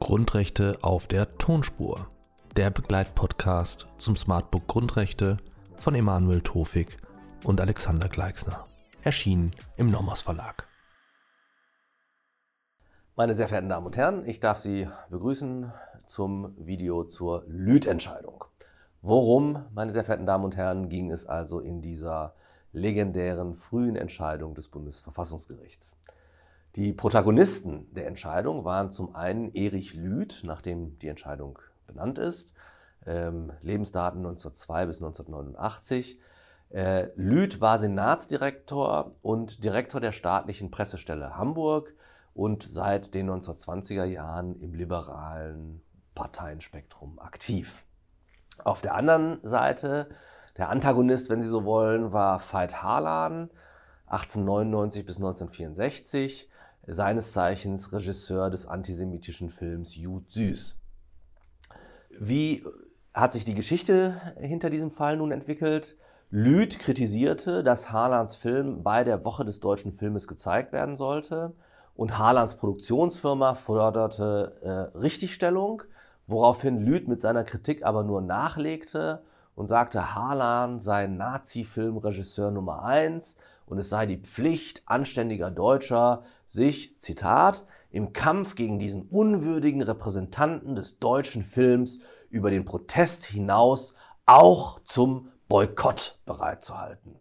Grundrechte auf der Tonspur. Der Begleitpodcast zum Smartbook Grundrechte von Emanuel Tofik und Alexander Gleixner. Erschienen im Nomos Verlag. Meine sehr verehrten Damen und Herren, ich darf Sie begrüßen zum Video zur Lüth-Entscheidung. Worum, meine sehr verehrten Damen und Herren, ging es also in dieser legendären frühen Entscheidung des Bundesverfassungsgerichts? Die Protagonisten der Entscheidung waren zum einen Erich Lüth, nachdem die Entscheidung benannt ist, ähm, Lebensdaten 1902 bis 1989. Äh, Lüth war Senatsdirektor und Direktor der staatlichen Pressestelle Hamburg und seit den 1920er Jahren im liberalen Parteienspektrum aktiv. Auf der anderen Seite, der Antagonist, wenn Sie so wollen, war Veit Harlan, 1899 bis 1964, seines Zeichens Regisseur des antisemitischen Films Jud Süß. Wie hat sich die Geschichte hinter diesem Fall nun entwickelt? Lüth kritisierte, dass Harlans Film bei der Woche des deutschen Filmes gezeigt werden sollte und Harlands Produktionsfirma forderte äh, Richtigstellung, woraufhin Lüth mit seiner Kritik aber nur nachlegte und sagte, Harlan sei Nazi-Filmregisseur Nummer eins und es sei die Pflicht anständiger Deutscher, sich, Zitat, im Kampf gegen diesen unwürdigen Repräsentanten des deutschen Films über den Protest hinaus auch zum Boykott bereitzuhalten.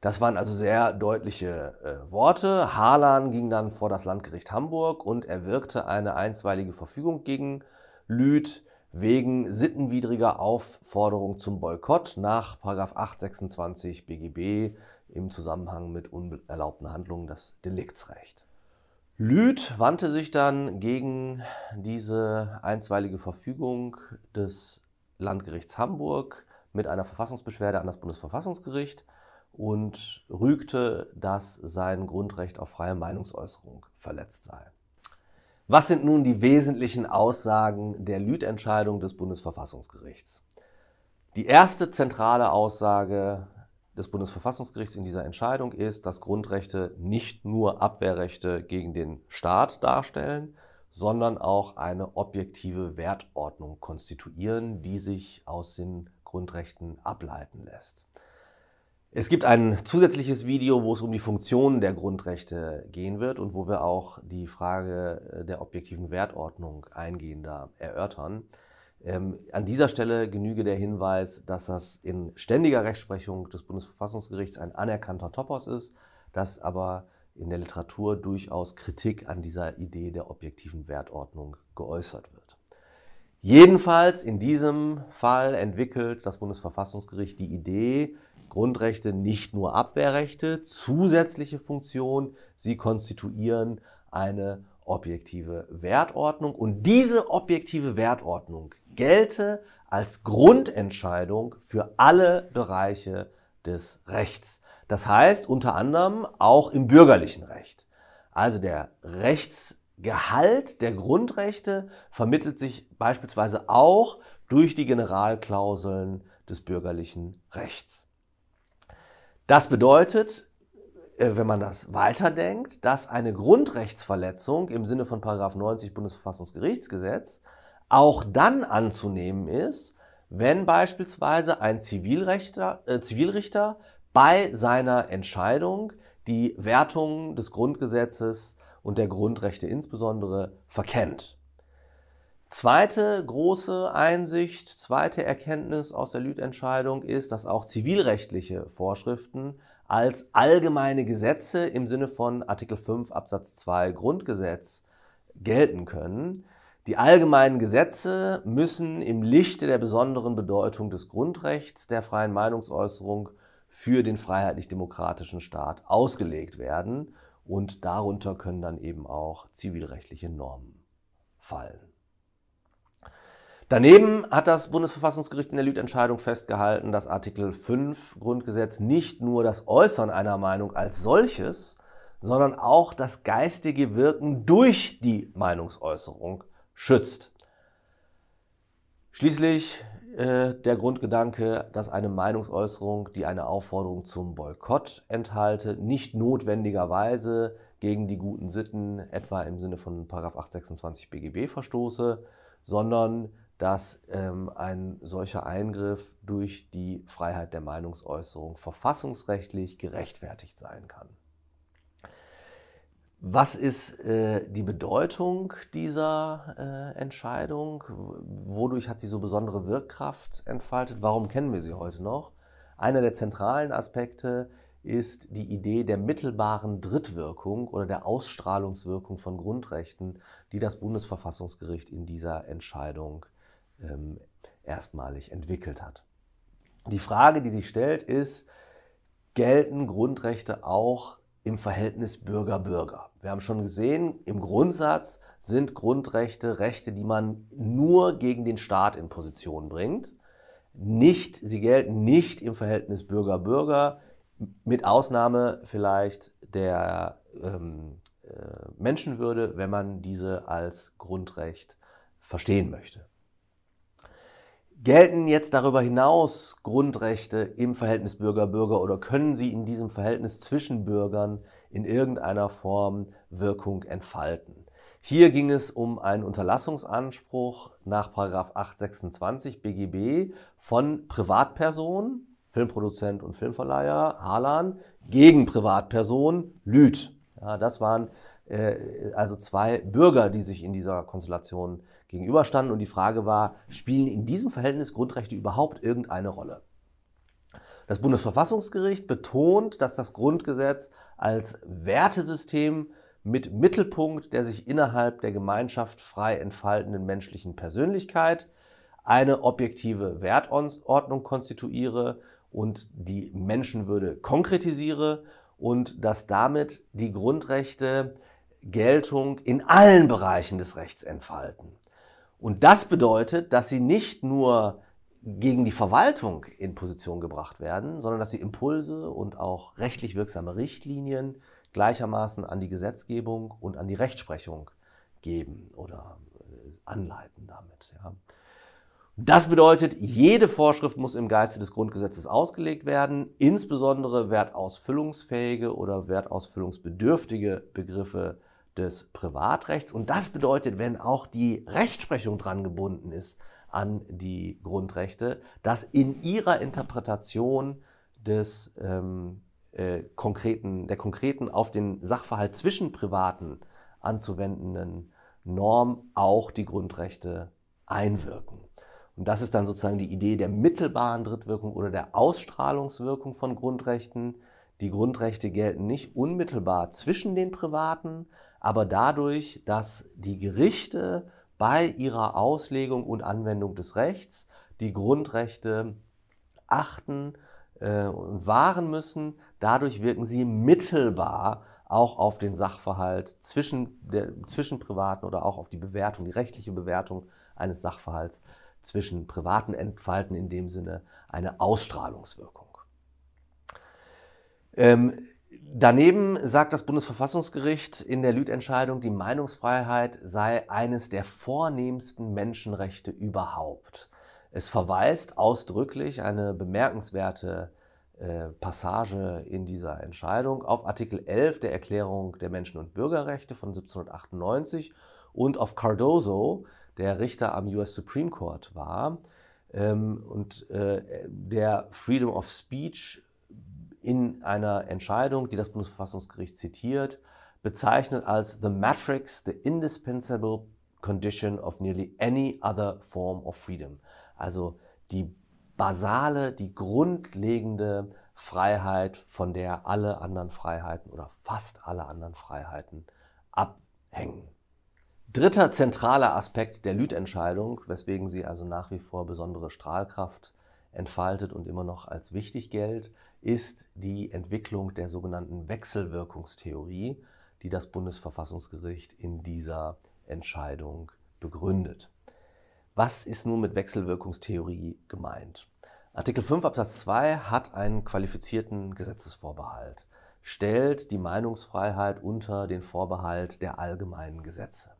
Das waren also sehr deutliche äh, Worte. Harlan ging dann vor das Landgericht Hamburg und erwirkte eine einstweilige Verfügung gegen Lüth wegen sittenwidriger Aufforderung zum Boykott nach 826 BGB im Zusammenhang mit unerlaubten Handlungen das Deliktsrecht. Lüth wandte sich dann gegen diese einstweilige Verfügung des Landgerichts Hamburg mit einer Verfassungsbeschwerde an das Bundesverfassungsgericht und rügte, dass sein Grundrecht auf freie Meinungsäußerung verletzt sei. Was sind nun die wesentlichen Aussagen der Lüth-Entscheidung des Bundesverfassungsgerichts? Die erste zentrale Aussage des Bundesverfassungsgerichts in dieser Entscheidung ist, dass Grundrechte nicht nur Abwehrrechte gegen den Staat darstellen, sondern auch eine objektive Wertordnung konstituieren, die sich aus den Grundrechten ableiten lässt. Es gibt ein zusätzliches Video, wo es um die Funktionen der Grundrechte gehen wird und wo wir auch die Frage der objektiven Wertordnung eingehender erörtern. Ähm, an dieser Stelle genüge der Hinweis, dass das in ständiger Rechtsprechung des Bundesverfassungsgerichts ein anerkannter Topos ist, dass aber in der Literatur durchaus Kritik an dieser Idee der objektiven Wertordnung geäußert wird. Jedenfalls in diesem Fall entwickelt das Bundesverfassungsgericht die Idee, Grundrechte nicht nur Abwehrrechte, zusätzliche Funktion, sie konstituieren eine objektive Wertordnung und diese objektive Wertordnung gelte als Grundentscheidung für alle Bereiche des Rechts. Das heißt unter anderem auch im bürgerlichen Recht. Also der Rechtsgehalt der Grundrechte vermittelt sich beispielsweise auch durch die Generalklauseln des bürgerlichen Rechts. Das bedeutet, äh, wenn man das weiterdenkt, dass eine Grundrechtsverletzung im Sinne von 90 Bundesverfassungsgerichtsgesetz auch dann anzunehmen ist, wenn beispielsweise ein Zivilrichter, äh, Zivilrichter bei seiner Entscheidung die Wertungen des Grundgesetzes und der Grundrechte insbesondere verkennt. Zweite große Einsicht, zweite Erkenntnis aus der Lüth-Entscheidung ist, dass auch zivilrechtliche Vorschriften als allgemeine Gesetze im Sinne von Artikel 5 Absatz 2 Grundgesetz gelten können. Die allgemeinen Gesetze müssen im Lichte der besonderen Bedeutung des Grundrechts der freien Meinungsäußerung für den freiheitlich-demokratischen Staat ausgelegt werden und darunter können dann eben auch zivilrechtliche Normen fallen. Daneben hat das Bundesverfassungsgericht in der Lüth-Entscheidung festgehalten, dass Artikel 5 Grundgesetz nicht nur das Äußern einer Meinung als solches, sondern auch das geistige Wirken durch die Meinungsäußerung schützt. Schließlich äh, der Grundgedanke, dass eine Meinungsäußerung, die eine Aufforderung zum Boykott enthalte, nicht notwendigerweise gegen die guten Sitten, etwa im Sinne von 826 BGB verstoße, sondern dass ähm, ein solcher Eingriff durch die Freiheit der Meinungsäußerung verfassungsrechtlich gerechtfertigt sein kann. Was ist äh, die Bedeutung dieser äh, Entscheidung? Wodurch hat sie so besondere Wirkkraft entfaltet? Warum kennen wir sie heute noch? Einer der zentralen Aspekte ist die Idee der mittelbaren Drittwirkung oder der Ausstrahlungswirkung von Grundrechten, die das Bundesverfassungsgericht in dieser Entscheidung ähm, erstmalig entwickelt hat. Die Frage, die sich stellt, ist, gelten Grundrechte auch im Verhältnis Bürger-Bürger? Wir haben schon gesehen, im Grundsatz sind Grundrechte Rechte, die man nur gegen den Staat in Position bringt. Nicht, sie gelten nicht im Verhältnis Bürger-Bürger, mit Ausnahme vielleicht der ähm, äh, Menschenwürde, wenn man diese als Grundrecht verstehen möchte. Gelten jetzt darüber hinaus Grundrechte im Verhältnis Bürger-Bürger oder können sie in diesem Verhältnis zwischen Bürgern in irgendeiner Form Wirkung entfalten? Hier ging es um einen Unterlassungsanspruch nach 826 BGB von Privatpersonen, Filmproduzent und Filmverleiher Harlan, gegen Privatperson Lüth. Ja, das waren also zwei Bürger, die sich in dieser Konstellation gegenüberstanden. Und die Frage war, spielen in diesem Verhältnis Grundrechte überhaupt irgendeine Rolle? Das Bundesverfassungsgericht betont, dass das Grundgesetz als Wertesystem mit Mittelpunkt der sich innerhalb der Gemeinschaft frei entfaltenden menschlichen Persönlichkeit eine objektive Wertordnung konstituiere und die Menschenwürde konkretisiere und dass damit die Grundrechte Geltung in allen Bereichen des Rechts entfalten. Und das bedeutet, dass sie nicht nur gegen die Verwaltung in Position gebracht werden, sondern dass sie Impulse und auch rechtlich wirksame Richtlinien gleichermaßen an die Gesetzgebung und an die Rechtsprechung geben oder äh, anleiten damit. Ja. Das bedeutet, jede Vorschrift muss im Geiste des Grundgesetzes ausgelegt werden, insbesondere wertausfüllungsfähige oder wertausfüllungsbedürftige Begriffe des Privatrechts. Und das bedeutet, wenn auch die Rechtsprechung dran gebunden ist an die Grundrechte, dass in ihrer Interpretation des ähm, äh, konkreten, der konkreten auf den Sachverhalt zwischen Privaten anzuwendenden Norm auch die Grundrechte einwirken. Und das ist dann sozusagen die Idee der mittelbaren Drittwirkung oder der Ausstrahlungswirkung von Grundrechten. Die Grundrechte gelten nicht unmittelbar zwischen den Privaten, aber dadurch, dass die Gerichte bei ihrer Auslegung und Anwendung des Rechts die Grundrechte achten äh, und wahren müssen, dadurch wirken sie mittelbar auch auf den Sachverhalt zwischen, der, zwischen Privaten oder auch auf die Bewertung, die rechtliche Bewertung eines Sachverhalts zwischen Privaten entfalten, in dem Sinne eine Ausstrahlungswirkung. Ähm, Daneben sagt das Bundesverfassungsgericht in der Lüth-Entscheidung, die Meinungsfreiheit sei eines der vornehmsten Menschenrechte überhaupt. Es verweist ausdrücklich eine bemerkenswerte äh, Passage in dieser Entscheidung auf Artikel 11 der Erklärung der Menschen- und Bürgerrechte von 1798 und auf Cardozo, der Richter am US Supreme Court war ähm, und äh, der Freedom of Speech in einer Entscheidung, die das Bundesverfassungsgericht zitiert, bezeichnet als the matrix, the indispensable condition of nearly any other form of freedom. Also die basale, die grundlegende Freiheit, von der alle anderen Freiheiten oder fast alle anderen Freiheiten abhängen. Dritter zentraler Aspekt der Lüth-Entscheidung, weswegen sie also nach wie vor besondere Strahlkraft entfaltet und immer noch als wichtig gilt, ist die Entwicklung der sogenannten Wechselwirkungstheorie, die das Bundesverfassungsgericht in dieser Entscheidung begründet. Was ist nun mit Wechselwirkungstheorie gemeint? Artikel 5 Absatz 2 hat einen qualifizierten Gesetzesvorbehalt, stellt die Meinungsfreiheit unter den Vorbehalt der allgemeinen Gesetze.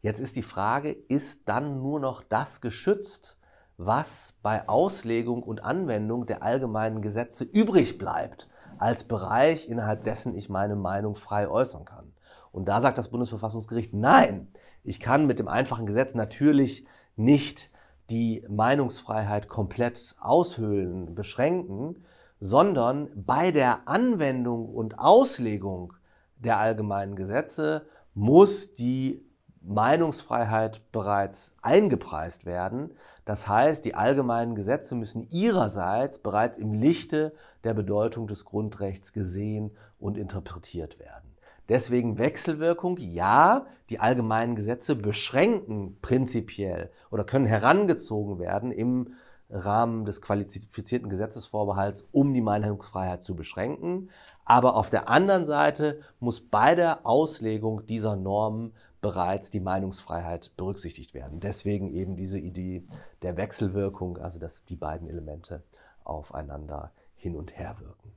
Jetzt ist die Frage, ist dann nur noch das geschützt, was bei Auslegung und Anwendung der allgemeinen Gesetze übrig bleibt als Bereich, innerhalb dessen ich meine Meinung frei äußern kann. Und da sagt das Bundesverfassungsgericht, nein, ich kann mit dem einfachen Gesetz natürlich nicht die Meinungsfreiheit komplett aushöhlen, beschränken, sondern bei der Anwendung und Auslegung der allgemeinen Gesetze muss die Meinungsfreiheit bereits eingepreist werden. Das heißt, die allgemeinen Gesetze müssen ihrerseits bereits im Lichte der Bedeutung des Grundrechts gesehen und interpretiert werden. Deswegen Wechselwirkung, ja, die allgemeinen Gesetze beschränken prinzipiell oder können herangezogen werden im Rahmen des qualifizierten Gesetzesvorbehalts, um die Meinungsfreiheit zu beschränken. Aber auf der anderen Seite muss bei der Auslegung dieser Normen bereits die Meinungsfreiheit berücksichtigt werden. Deswegen eben diese Idee der Wechselwirkung, also dass die beiden Elemente aufeinander hin und her wirken.